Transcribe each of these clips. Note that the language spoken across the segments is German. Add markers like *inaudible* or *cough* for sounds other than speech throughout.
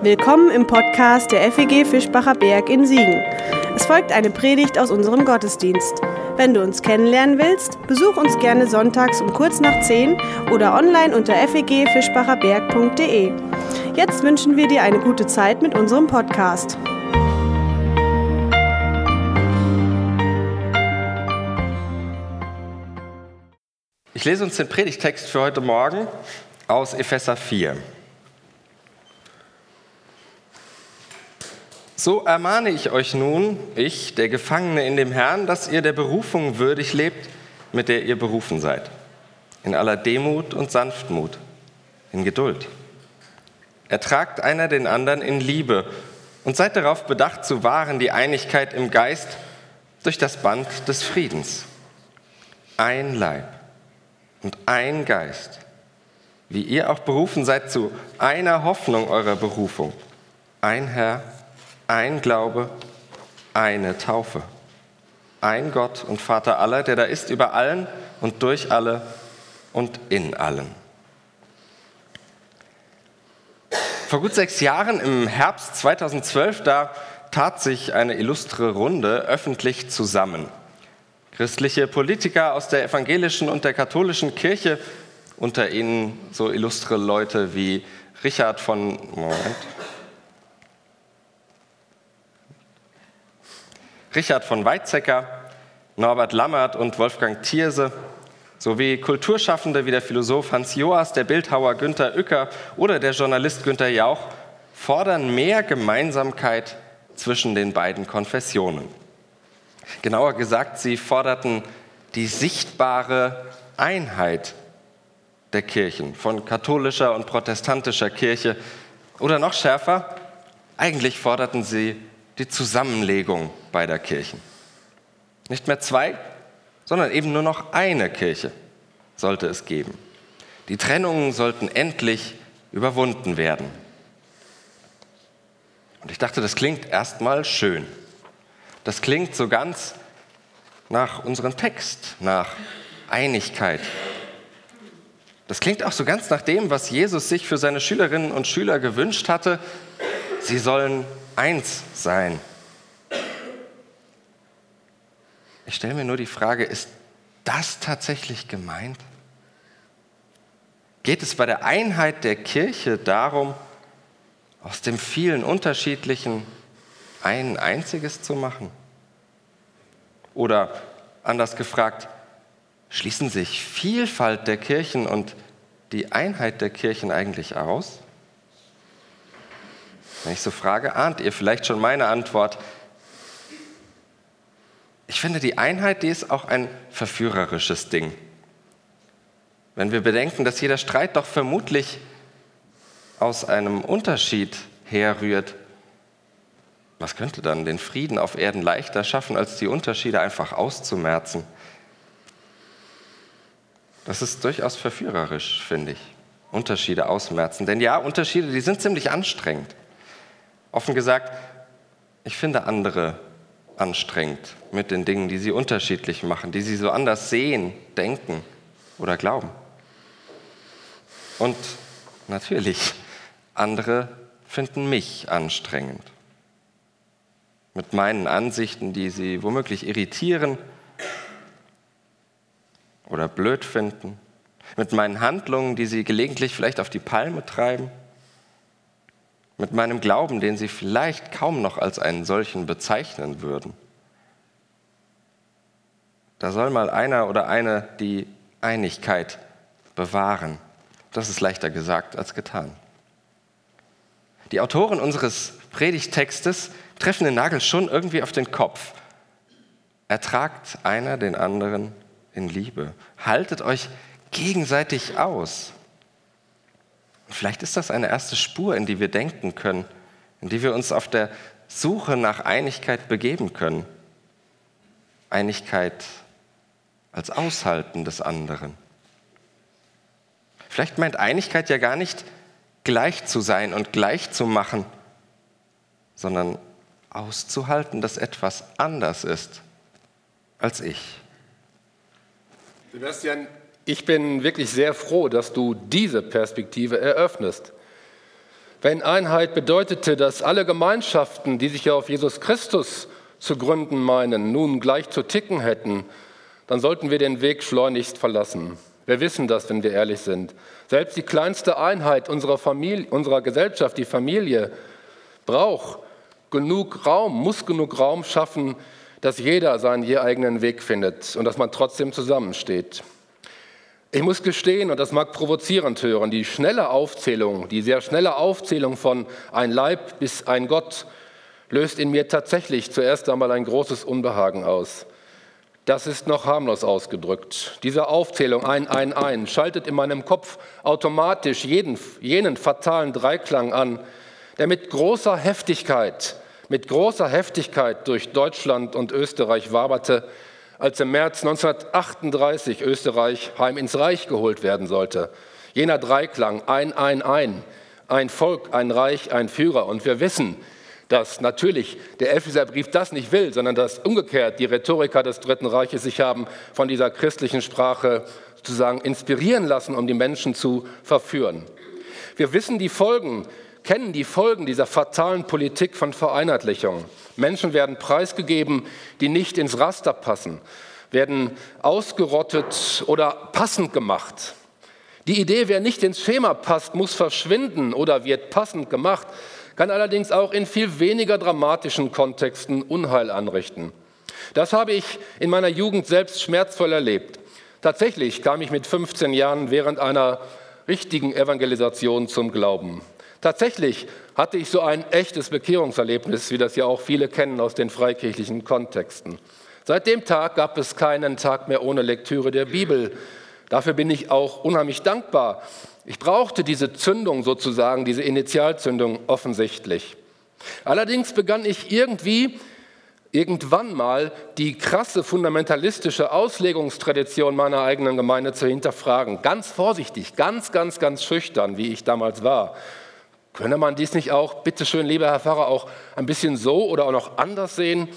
Willkommen im Podcast der FEG Fischbacher Berg in Siegen. Es folgt eine Predigt aus unserem Gottesdienst. Wenn du uns kennenlernen willst, besuch uns gerne sonntags um kurz nach 10 oder online unter fegfischbacherberg.de. Jetzt wünschen wir dir eine gute Zeit mit unserem Podcast. Ich lese uns den Predigtext für heute Morgen aus Epheser 4. So ermahne ich euch nun, ich, der Gefangene in dem Herrn, dass ihr der Berufung würdig lebt, mit der ihr berufen seid. In aller Demut und Sanftmut, in Geduld. Ertragt einer den anderen in Liebe und seid darauf bedacht zu wahren die Einigkeit im Geist durch das Band des Friedens. Ein Leib und ein Geist, wie ihr auch berufen seid zu einer Hoffnung eurer Berufung. Ein Herr, ein Glaube, eine Taufe. Ein Gott und Vater aller, der da ist über allen und durch alle und in allen. Vor gut sechs Jahren, im Herbst 2012, da tat sich eine illustre Runde öffentlich zusammen. Christliche Politiker aus der evangelischen und der katholischen Kirche, unter ihnen so illustre Leute wie Richard von Moment, Richard von Weizsäcker, Norbert Lammert und Wolfgang Thierse sowie Kulturschaffende wie der Philosoph Hans Joas, der Bildhauer Günther Uecker oder der Journalist Günther Jauch fordern mehr Gemeinsamkeit zwischen den beiden Konfessionen. Genauer gesagt, sie forderten die sichtbare Einheit der Kirchen, von katholischer und protestantischer Kirche. Oder noch schärfer, eigentlich forderten sie die Zusammenlegung beider Kirchen. Nicht mehr zwei, sondern eben nur noch eine Kirche sollte es geben. Die Trennungen sollten endlich überwunden werden. Und ich dachte, das klingt erstmal schön. Das klingt so ganz nach unserem Text, nach Einigkeit. Das klingt auch so ganz nach dem, was Jesus sich für seine Schülerinnen und Schüler gewünscht hatte. Sie sollen eins sein. Ich stelle mir nur die Frage, ist das tatsächlich gemeint? Geht es bei der Einheit der Kirche darum, aus dem vielen unterschiedlichen ein einziges zu machen? Oder anders gefragt, schließen sich Vielfalt der Kirchen und die Einheit der Kirchen eigentlich aus? Wenn ich so frage, ahnt ihr vielleicht schon meine Antwort? Ich finde, die Einheit, die ist auch ein verführerisches Ding. Wenn wir bedenken, dass jeder Streit doch vermutlich aus einem Unterschied herrührt, was könnte dann den Frieden auf Erden leichter schaffen, als die Unterschiede einfach auszumerzen? Das ist durchaus verführerisch, finde ich. Unterschiede ausmerzen. Denn ja, Unterschiede, die sind ziemlich anstrengend. Offen gesagt, ich finde andere anstrengend mit den Dingen, die sie unterschiedlich machen, die sie so anders sehen, denken oder glauben. Und natürlich, andere finden mich anstrengend. Mit meinen Ansichten, die sie womöglich irritieren oder blöd finden. Mit meinen Handlungen, die sie gelegentlich vielleicht auf die Palme treiben mit meinem Glauben, den sie vielleicht kaum noch als einen solchen bezeichnen würden. Da soll mal einer oder eine die Einigkeit bewahren. Das ist leichter gesagt als getan. Die Autoren unseres Predigtextes treffen den Nagel schon irgendwie auf den Kopf. Ertragt einer den anderen in Liebe. Haltet euch gegenseitig aus. Vielleicht ist das eine erste Spur, in die wir denken können, in die wir uns auf der Suche nach Einigkeit begeben können. Einigkeit als Aushalten des anderen. Vielleicht meint Einigkeit ja gar nicht gleich zu sein und gleich zu machen, sondern auszuhalten, dass etwas anders ist als ich. Sebastian, ich bin wirklich sehr froh, dass du diese Perspektive eröffnest. Wenn Einheit bedeutete, dass alle Gemeinschaften, die sich ja auf Jesus Christus zu gründen meinen, nun gleich zu ticken hätten, dann sollten wir den Weg schleunigst verlassen. Wir wissen das, wenn wir ehrlich sind. Selbst die kleinste Einheit unserer, Familie, unserer Gesellschaft, die Familie, braucht genug Raum, muss genug Raum schaffen, dass jeder seinen je eigenen Weg findet und dass man trotzdem zusammensteht. Ich muss gestehen, und das mag provozierend hören, die schnelle Aufzählung, die sehr schnelle Aufzählung von ein Leib bis ein Gott löst in mir tatsächlich zuerst einmal ein großes Unbehagen aus. Das ist noch harmlos ausgedrückt. Diese Aufzählung ein, ein, ein schaltet in meinem Kopf automatisch jeden, jenen fatalen Dreiklang an, der mit großer Heftigkeit, mit großer Heftigkeit durch Deutschland und Österreich waberte, als im März 1938 Österreich heim ins Reich geholt werden sollte. Jener Dreiklang, ein, ein, ein, ein Volk, ein Reich, ein Führer. Und wir wissen, dass natürlich der Epheserbrief das nicht will, sondern dass umgekehrt die Rhetoriker des Dritten Reiches sich haben von dieser christlichen Sprache sozusagen inspirieren lassen, um die Menschen zu verführen. Wir wissen die Folgen, kennen die Folgen dieser fatalen Politik von Vereinheitlichung. Menschen werden preisgegeben, die nicht ins Raster passen, werden ausgerottet oder passend gemacht. Die Idee, wer nicht ins Schema passt, muss verschwinden oder wird passend gemacht, kann allerdings auch in viel weniger dramatischen Kontexten Unheil anrichten. Das habe ich in meiner Jugend selbst schmerzvoll erlebt. Tatsächlich kam ich mit 15 Jahren während einer richtigen Evangelisation zum Glauben. Tatsächlich hatte ich so ein echtes Bekehrungserlebnis, wie das ja auch viele kennen aus den freikirchlichen Kontexten. Seit dem Tag gab es keinen Tag mehr ohne Lektüre der Bibel. Dafür bin ich auch unheimlich dankbar. Ich brauchte diese Zündung sozusagen, diese Initialzündung offensichtlich. Allerdings begann ich irgendwie irgendwann mal die krasse fundamentalistische Auslegungstradition meiner eigenen Gemeinde zu hinterfragen. Ganz vorsichtig, ganz, ganz, ganz schüchtern, wie ich damals war. Könne man dies nicht auch, bitteschön, lieber Herr Pfarrer, auch ein bisschen so oder auch noch anders sehen?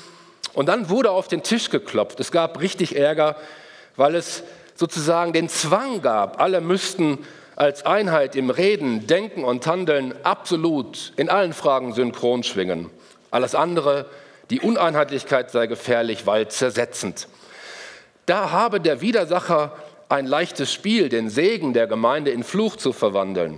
Und dann wurde auf den Tisch geklopft. Es gab richtig Ärger, weil es sozusagen den Zwang gab, alle müssten als Einheit im Reden, Denken und Handeln absolut in allen Fragen synchron schwingen. Alles andere, die Uneinheitlichkeit sei gefährlich, weil zersetzend. Da habe der Widersacher ein leichtes Spiel, den Segen der Gemeinde in Fluch zu verwandeln.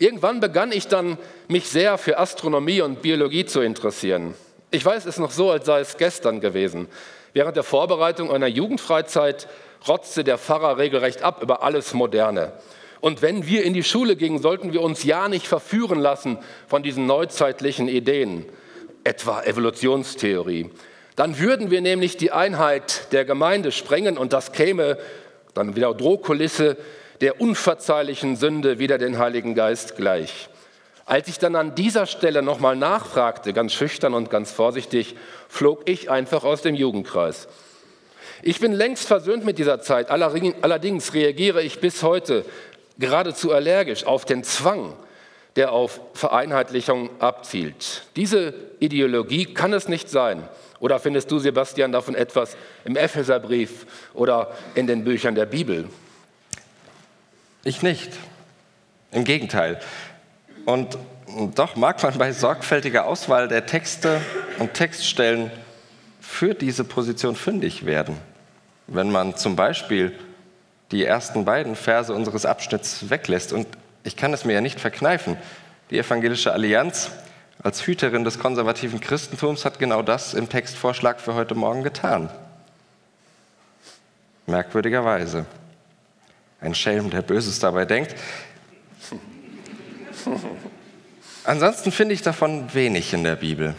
Irgendwann begann ich dann, mich sehr für Astronomie und Biologie zu interessieren. Ich weiß es noch so, als sei es gestern gewesen. Während der Vorbereitung einer Jugendfreizeit rotzte der Pfarrer regelrecht ab über alles Moderne. Und wenn wir in die Schule gingen, sollten wir uns ja nicht verführen lassen von diesen neuzeitlichen Ideen, etwa Evolutionstheorie. Dann würden wir nämlich die Einheit der Gemeinde sprengen und das käme dann wieder Drohkulisse der unverzeihlichen Sünde wieder den Heiligen Geist gleich. Als ich dann an dieser Stelle nochmal nachfragte, ganz schüchtern und ganz vorsichtig, flog ich einfach aus dem Jugendkreis. Ich bin längst versöhnt mit dieser Zeit, allerdings reagiere ich bis heute geradezu allergisch auf den Zwang, der auf Vereinheitlichung abzielt. Diese Ideologie kann es nicht sein. Oder findest du, Sebastian, davon etwas im Epheserbrief oder in den Büchern der Bibel? Ich nicht. Im Gegenteil. Und doch mag man bei sorgfältiger Auswahl der Texte und Textstellen für diese Position fündig werden. Wenn man zum Beispiel die ersten beiden Verse unseres Abschnitts weglässt. Und ich kann es mir ja nicht verkneifen. Die Evangelische Allianz als Hüterin des konservativen Christentums hat genau das im Textvorschlag für heute Morgen getan. Merkwürdigerweise. Ein Schelm, der Böses dabei denkt. Ansonsten finde ich davon wenig in der Bibel.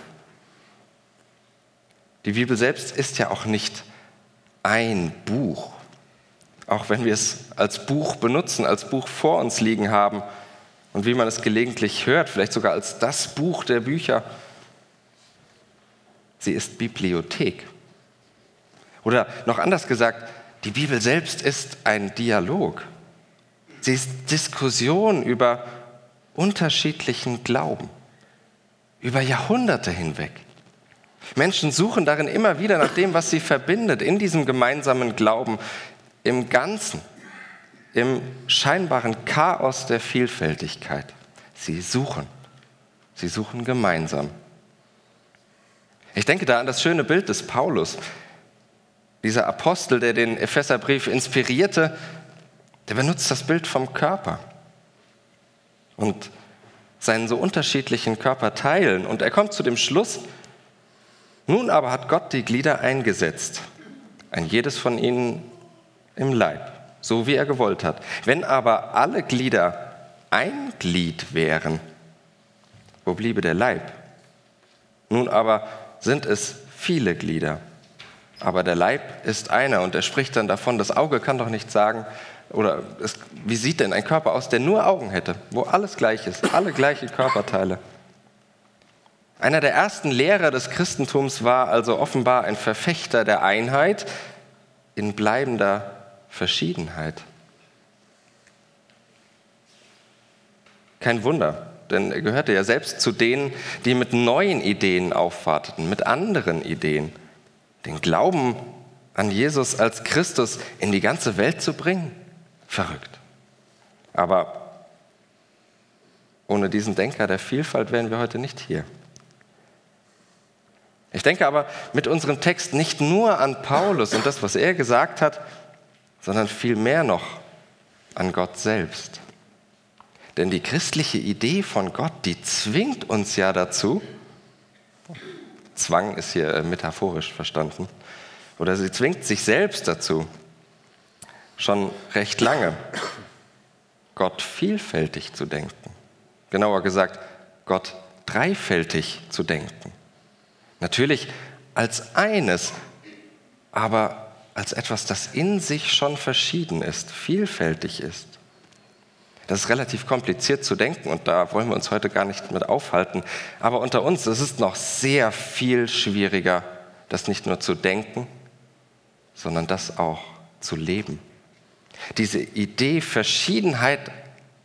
Die Bibel selbst ist ja auch nicht ein Buch. Auch wenn wir es als Buch benutzen, als Buch vor uns liegen haben und wie man es gelegentlich hört, vielleicht sogar als das Buch der Bücher. Sie ist Bibliothek. Oder noch anders gesagt, die Bibel selbst ist ein Dialog. Sie ist Diskussion über unterschiedlichen Glauben, über Jahrhunderte hinweg. Menschen suchen darin immer wieder nach dem, was sie verbindet, in diesem gemeinsamen Glauben, im Ganzen, im scheinbaren Chaos der Vielfältigkeit. Sie suchen. Sie suchen gemeinsam. Ich denke da an das schöne Bild des Paulus. Dieser Apostel, der den Epheserbrief inspirierte, der benutzt das Bild vom Körper und seinen so unterschiedlichen Körperteilen. Und er kommt zu dem Schluss, nun aber hat Gott die Glieder eingesetzt, ein jedes von ihnen im Leib, so wie er gewollt hat. Wenn aber alle Glieder ein Glied wären, wo bliebe der Leib? Nun aber sind es viele Glieder, aber der Leib ist einer und er spricht dann davon, das Auge kann doch nicht sagen, oder es, wie sieht denn ein Körper aus, der nur Augen hätte, wo alles gleich ist, alle gleiche Körperteile? Einer der ersten Lehrer des Christentums war also offenbar ein Verfechter der Einheit in bleibender Verschiedenheit. Kein Wunder, denn er gehörte ja selbst zu denen, die mit neuen Ideen aufwarteten, mit anderen Ideen, den Glauben an Jesus als Christus in die ganze Welt zu bringen. Verrückt. Aber ohne diesen Denker der Vielfalt wären wir heute nicht hier. Ich denke aber mit unserem Text nicht nur an Paulus und das, was er gesagt hat, sondern vielmehr noch an Gott selbst. Denn die christliche Idee von Gott, die zwingt uns ja dazu, Zwang ist hier metaphorisch verstanden, oder sie zwingt sich selbst dazu, schon recht lange, Gott vielfältig zu denken. Genauer gesagt, Gott dreifältig zu denken. Natürlich als eines, aber als etwas, das in sich schon verschieden ist, vielfältig ist. Das ist relativ kompliziert zu denken und da wollen wir uns heute gar nicht mit aufhalten. Aber unter uns, es ist noch sehr viel schwieriger, das nicht nur zu denken, sondern das auch zu leben. Diese Idee, Verschiedenheit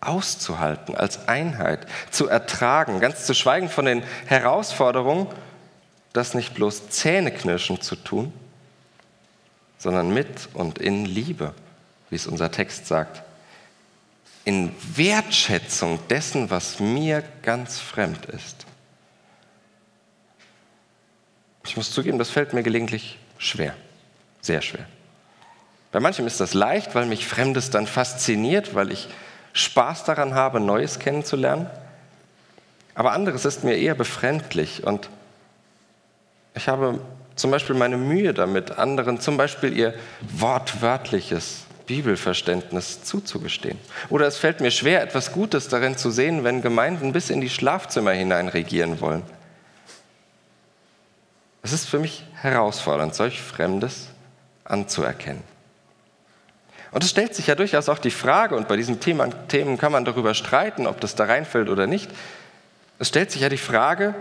auszuhalten, als Einheit, zu ertragen, ganz zu schweigen von den Herausforderungen, das nicht bloß Zähneknirschen zu tun, sondern mit und in Liebe, wie es unser Text sagt. In Wertschätzung dessen, was mir ganz fremd ist. Ich muss zugeben, das fällt mir gelegentlich schwer, sehr schwer. Bei manchem ist das leicht, weil mich Fremdes dann fasziniert, weil ich Spaß daran habe, Neues kennenzulernen. Aber anderes ist mir eher befremdlich und ich habe zum Beispiel meine Mühe damit, anderen zum Beispiel ihr wortwörtliches Bibelverständnis zuzugestehen. Oder es fällt mir schwer, etwas Gutes darin zu sehen, wenn Gemeinden bis in die Schlafzimmer hinein regieren wollen. Es ist für mich herausfordernd, solch Fremdes anzuerkennen. Und es stellt sich ja durchaus auch die Frage, und bei diesen Themen kann man darüber streiten, ob das da reinfällt oder nicht, es stellt sich ja die Frage,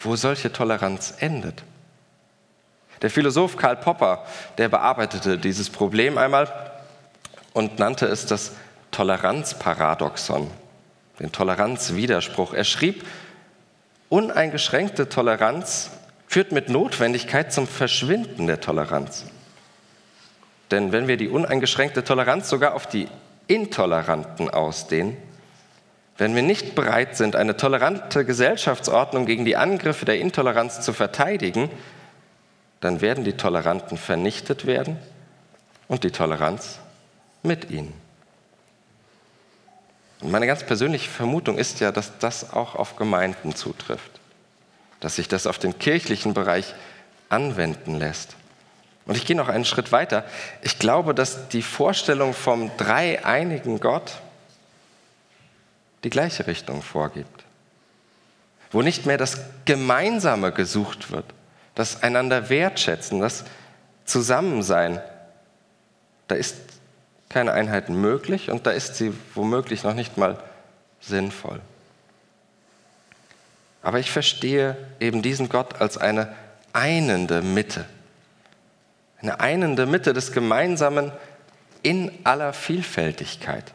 wo solche Toleranz endet. Der Philosoph Karl Popper, der bearbeitete dieses Problem einmal und nannte es das Toleranzparadoxon, den Toleranzwiderspruch. Er schrieb, uneingeschränkte Toleranz führt mit Notwendigkeit zum Verschwinden der Toleranz. Denn wenn wir die uneingeschränkte Toleranz sogar auf die Intoleranten ausdehnen, wenn wir nicht bereit sind, eine tolerante Gesellschaftsordnung gegen die Angriffe der Intoleranz zu verteidigen, dann werden die Toleranten vernichtet werden und die Toleranz mit ihnen. Und meine ganz persönliche Vermutung ist ja, dass das auch auf Gemeinden zutrifft, dass sich das auf den kirchlichen Bereich anwenden lässt. Und ich gehe noch einen Schritt weiter. Ich glaube, dass die Vorstellung vom dreieinigen Gott die gleiche Richtung vorgibt. Wo nicht mehr das Gemeinsame gesucht wird, das einander wertschätzen, das Zusammensein. Da ist keine Einheit möglich und da ist sie womöglich noch nicht mal sinnvoll. Aber ich verstehe eben diesen Gott als eine einende Mitte. Eine einende Mitte des Gemeinsamen in aller Vielfältigkeit.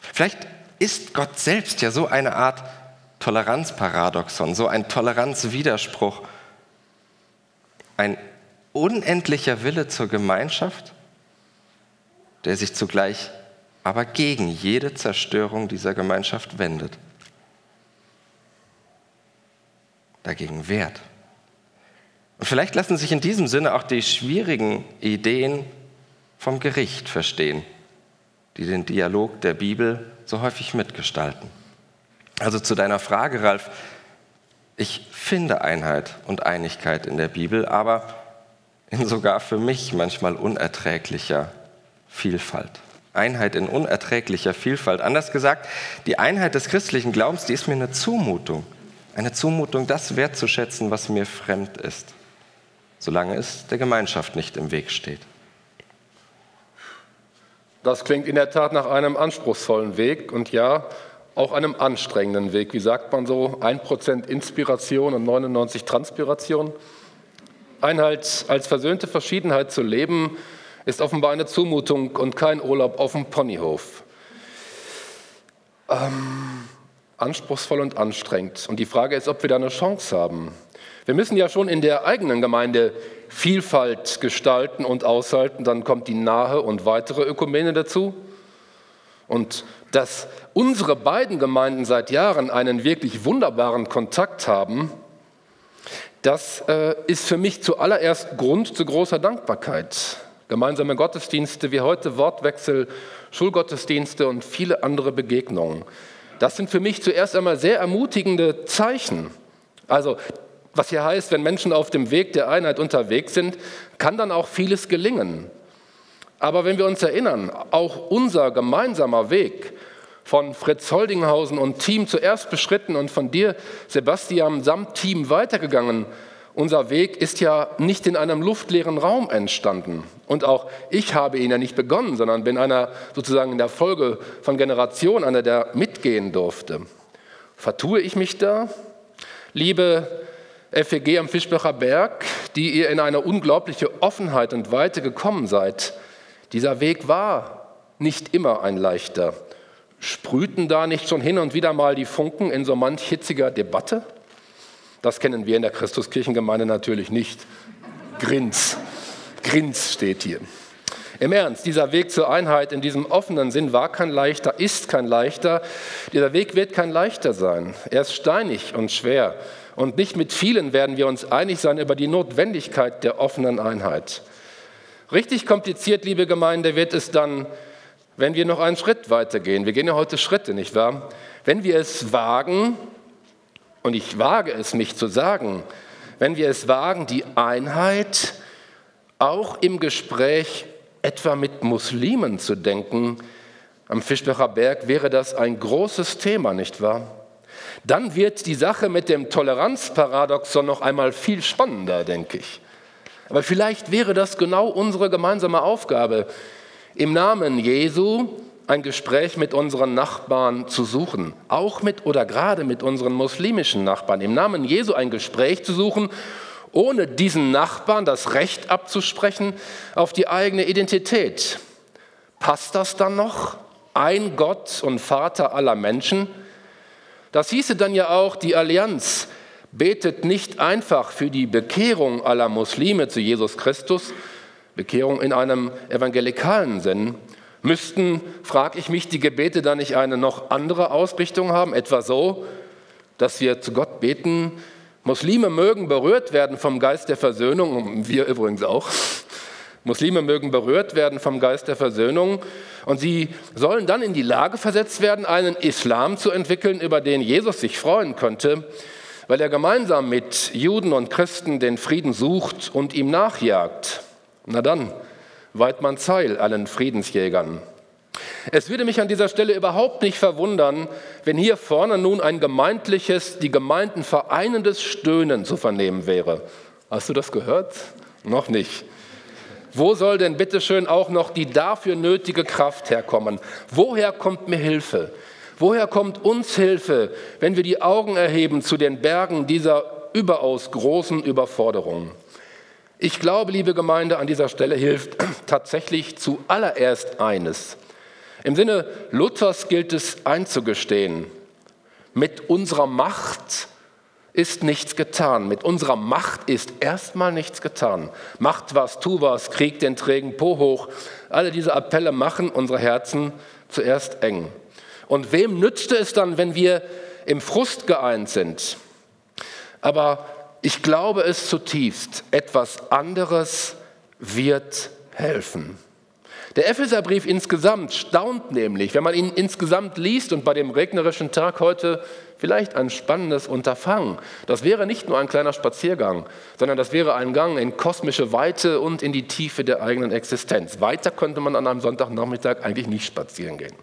Vielleicht ist Gott selbst ja so eine Art Toleranzparadoxon, so ein Toleranzwiderspruch, ein unendlicher Wille zur Gemeinschaft, der sich zugleich aber gegen jede Zerstörung dieser Gemeinschaft wendet. Dagegen wehrt. Und vielleicht lassen sich in diesem Sinne auch die schwierigen Ideen vom Gericht verstehen, die den Dialog der Bibel so häufig mitgestalten. Also zu deiner Frage, Ralf, ich finde Einheit und Einigkeit in der Bibel, aber in sogar für mich manchmal unerträglicher Vielfalt. Einheit in unerträglicher Vielfalt. Anders gesagt, die Einheit des christlichen Glaubens, die ist mir eine Zumutung. Eine Zumutung, das wertzuschätzen, was mir fremd ist, solange es der Gemeinschaft nicht im Weg steht. Das klingt in der Tat nach einem anspruchsvollen Weg und ja, auch einem anstrengenden Weg. Wie sagt man so? 1% Inspiration und 99 Transpiration. Einheit als versöhnte Verschiedenheit zu leben, ist offenbar eine Zumutung und kein Urlaub auf dem Ponyhof. Ähm, anspruchsvoll und anstrengend. Und die Frage ist, ob wir da eine Chance haben. Wir müssen ja schon in der eigenen Gemeinde Vielfalt gestalten und aushalten. Dann kommt die nahe und weitere Ökumene dazu. Und dass unsere beiden Gemeinden seit Jahren einen wirklich wunderbaren Kontakt haben, das äh, ist für mich zuallererst Grund zu großer Dankbarkeit. Gemeinsame Gottesdienste wie heute, Wortwechsel, Schulgottesdienste und viele andere Begegnungen. Das sind für mich zuerst einmal sehr ermutigende Zeichen. Also, was hier heißt, wenn Menschen auf dem Weg der Einheit unterwegs sind, kann dann auch vieles gelingen. Aber wenn wir uns erinnern, auch unser gemeinsamer Weg von Fritz Holdinghausen und Team zuerst beschritten und von dir, Sebastian, samt Team weitergegangen, unser Weg ist ja nicht in einem luftleeren Raum entstanden. Und auch ich habe ihn ja nicht begonnen, sondern bin einer sozusagen in der Folge von Generationen einer, der mitgehen durfte. Vertue ich mich da? Liebe FEG am Fischbacher Berg, die ihr in eine unglaubliche Offenheit und Weite gekommen seid, dieser Weg war nicht immer ein leichter. Sprühten da nicht schon hin und wieder mal die Funken in so manch hitziger Debatte? Das kennen wir in der Christuskirchengemeinde natürlich nicht. Grins, Grins steht hier. Im Ernst, dieser Weg zur Einheit in diesem offenen Sinn war kein leichter, ist kein leichter. Dieser Weg wird kein leichter sein. Er ist steinig und schwer. Und nicht mit vielen werden wir uns einig sein über die Notwendigkeit der offenen Einheit. Richtig kompliziert, liebe Gemeinde, wird es dann, wenn wir noch einen Schritt weitergehen. Wir gehen ja heute Schritte, nicht wahr? Wenn wir es wagen, und ich wage es mich zu sagen, wenn wir es wagen, die Einheit auch im Gespräch etwa mit Muslimen zu denken, am Fischbacher Berg wäre das ein großes Thema, nicht wahr? Dann wird die Sache mit dem Toleranzparadoxon noch einmal viel spannender, denke ich. Aber vielleicht wäre das genau unsere gemeinsame Aufgabe, im Namen Jesu ein Gespräch mit unseren Nachbarn zu suchen, auch mit oder gerade mit unseren muslimischen Nachbarn, im Namen Jesu ein Gespräch zu suchen, ohne diesen Nachbarn das Recht abzusprechen auf die eigene Identität. Passt das dann noch? Ein Gott und Vater aller Menschen? Das hieße dann ja auch, die Allianz betet nicht einfach für die Bekehrung aller Muslime zu Jesus Christus, Bekehrung in einem evangelikalen Sinn, Müssten, frage ich mich, die Gebete dann nicht eine noch andere Ausrichtung haben, etwa so, dass wir zu Gott beten, Muslime mögen berührt werden vom Geist der Versöhnung, wir übrigens auch. Muslime mögen berührt werden vom Geist der Versöhnung und sie sollen dann in die Lage versetzt werden, einen Islam zu entwickeln, über den Jesus sich freuen könnte, weil er gemeinsam mit Juden und Christen den Frieden sucht und ihm nachjagt. Na dann, Weidmann Zeil, allen Friedensjägern. Es würde mich an dieser Stelle überhaupt nicht verwundern, wenn hier vorne nun ein gemeindliches, die Gemeinden vereinendes Stöhnen zu vernehmen wäre. Hast du das gehört? Noch nicht. Wo soll denn bitteschön auch noch die dafür nötige Kraft herkommen? Woher kommt mir Hilfe? Woher kommt uns Hilfe, wenn wir die Augen erheben zu den Bergen dieser überaus großen Überforderung? Ich glaube, liebe Gemeinde, an dieser Stelle hilft *clears throat* tatsächlich zuallererst eines. Im Sinne Luthers gilt es einzugestehen, mit unserer Macht ist nichts getan. Mit unserer Macht ist erstmal nichts getan. Macht was, tu was, krieg den trägen Po hoch. Alle diese Appelle machen unsere Herzen zuerst eng. Und wem nützte es dann, wenn wir im Frust geeint sind? Aber ich glaube es zutiefst, etwas anderes wird helfen. Der Epheserbrief insgesamt staunt nämlich, wenn man ihn insgesamt liest und bei dem regnerischen Tag heute vielleicht ein spannendes Unterfangen. Das wäre nicht nur ein kleiner Spaziergang, sondern das wäre ein Gang in kosmische Weite und in die Tiefe der eigenen Existenz. Weiter könnte man an einem Sonntagnachmittag eigentlich nicht spazieren gehen.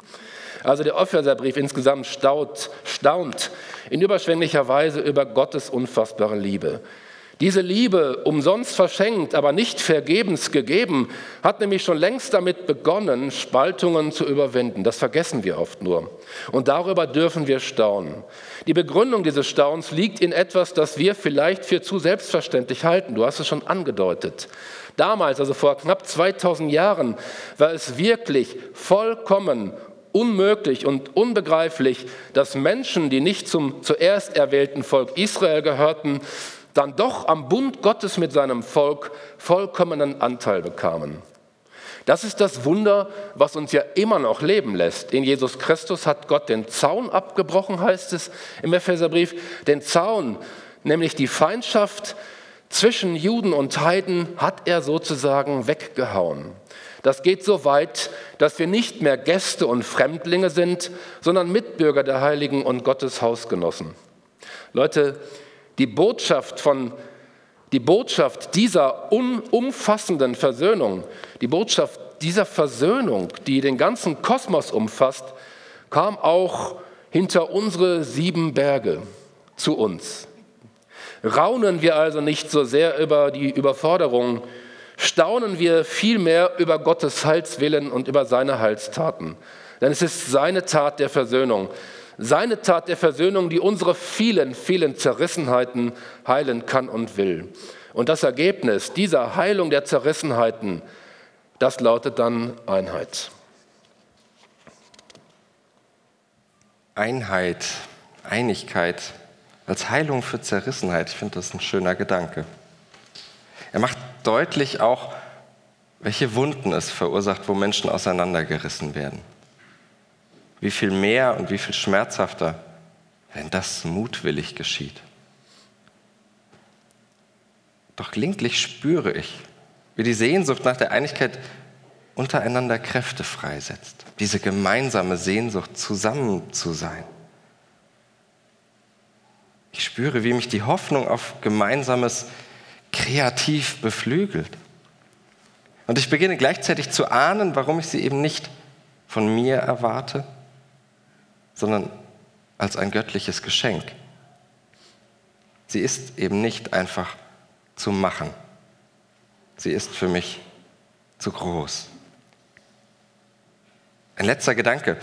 Also der Epheserbrief insgesamt staut, staunt in überschwänglicher Weise über Gottes unfassbare Liebe. Diese Liebe, umsonst verschenkt, aber nicht vergebens gegeben, hat nämlich schon längst damit begonnen, Spaltungen zu überwinden. Das vergessen wir oft nur. Und darüber dürfen wir staunen. Die Begründung dieses Staunens liegt in etwas, das wir vielleicht für zu selbstverständlich halten. Du hast es schon angedeutet. Damals, also vor knapp 2000 Jahren, war es wirklich vollkommen unmöglich und unbegreiflich, dass Menschen, die nicht zum zuerst erwählten Volk Israel gehörten, dann doch am Bund Gottes mit seinem Volk vollkommenen Anteil bekamen. Das ist das Wunder, was uns ja immer noch leben lässt. In Jesus Christus hat Gott den Zaun abgebrochen, heißt es im Epheserbrief. Den Zaun, nämlich die Feindschaft zwischen Juden und Heiden, hat er sozusagen weggehauen. Das geht so weit, dass wir nicht mehr Gäste und Fremdlinge sind, sondern Mitbürger der Heiligen und Gottes Hausgenossen. Leute, die Botschaft von die Botschaft dieser umfassenden Versöhnung, die Botschaft dieser Versöhnung, die den ganzen Kosmos umfasst, kam auch hinter unsere sieben Berge zu uns. Raunen wir also nicht so sehr über die Überforderung, staunen wir vielmehr über Gottes Heilswillen und über seine Heilstaten. Denn es ist seine Tat der Versöhnung, seine Tat der Versöhnung, die unsere vielen, vielen Zerrissenheiten heilen kann und will. Und das Ergebnis dieser Heilung der Zerrissenheiten, das lautet dann Einheit. Einheit, Einigkeit als Heilung für Zerrissenheit. Ich finde das ein schöner Gedanke. Er macht deutlich auch, welche Wunden es verursacht, wo Menschen auseinandergerissen werden. Wie viel mehr und wie viel schmerzhafter, wenn das mutwillig geschieht. Doch glinklich spüre ich, wie die Sehnsucht nach der Einigkeit untereinander Kräfte freisetzt. Diese gemeinsame Sehnsucht, zusammen zu sein. Ich spüre, wie mich die Hoffnung auf Gemeinsames kreativ beflügelt. Und ich beginne gleichzeitig zu ahnen, warum ich sie eben nicht von mir erwarte, sondern als ein göttliches Geschenk. Sie ist eben nicht einfach zu machen. Sie ist für mich zu groß. Ein letzter Gedanke.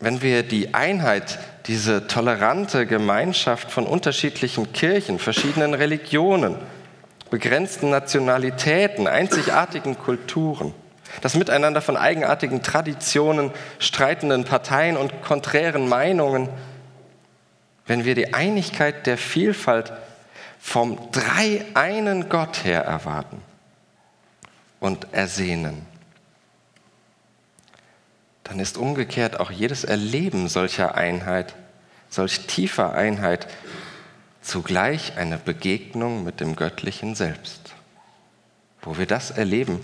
Wenn wir die Einheit, diese tolerante Gemeinschaft von unterschiedlichen Kirchen, verschiedenen Religionen, begrenzten Nationalitäten, einzigartigen Kulturen, das Miteinander von eigenartigen Traditionen, streitenden Parteien und konträren Meinungen, wenn wir die Einigkeit der Vielfalt vom dreieinen Gott her erwarten und ersehnen, dann ist umgekehrt auch jedes Erleben solcher Einheit, solch tiefer Einheit zugleich eine Begegnung mit dem Göttlichen Selbst. Wo wir das erleben,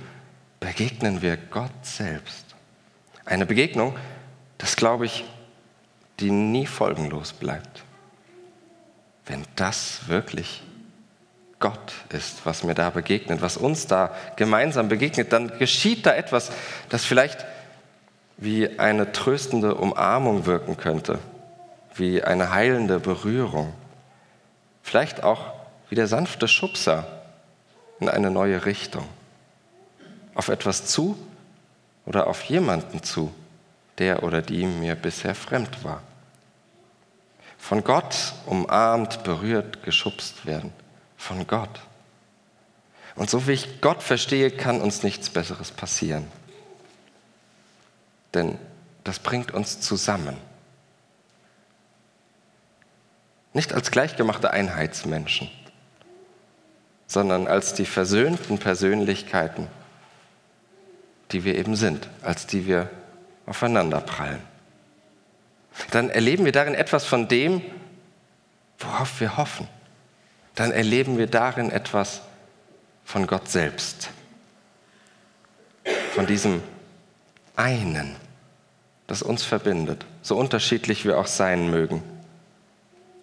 begegnen wir Gott selbst. Eine Begegnung, das glaube ich, die nie folgenlos bleibt. Wenn das wirklich Gott ist, was mir da begegnet, was uns da gemeinsam begegnet, dann geschieht da etwas, das vielleicht wie eine tröstende Umarmung wirken könnte, wie eine heilende Berührung, vielleicht auch wie der sanfte Schubser in eine neue Richtung auf etwas zu oder auf jemanden zu, der oder die mir bisher fremd war. Von Gott umarmt, berührt, geschubst werden. Von Gott. Und so wie ich Gott verstehe, kann uns nichts Besseres passieren. Denn das bringt uns zusammen. Nicht als gleichgemachte Einheitsmenschen, sondern als die versöhnten Persönlichkeiten die wir eben sind, als die wir aufeinanderprallen. Dann erleben wir darin etwas von dem, worauf wir hoffen. Dann erleben wir darin etwas von Gott selbst. Von diesem einen, das uns verbindet, so unterschiedlich wir auch sein mögen.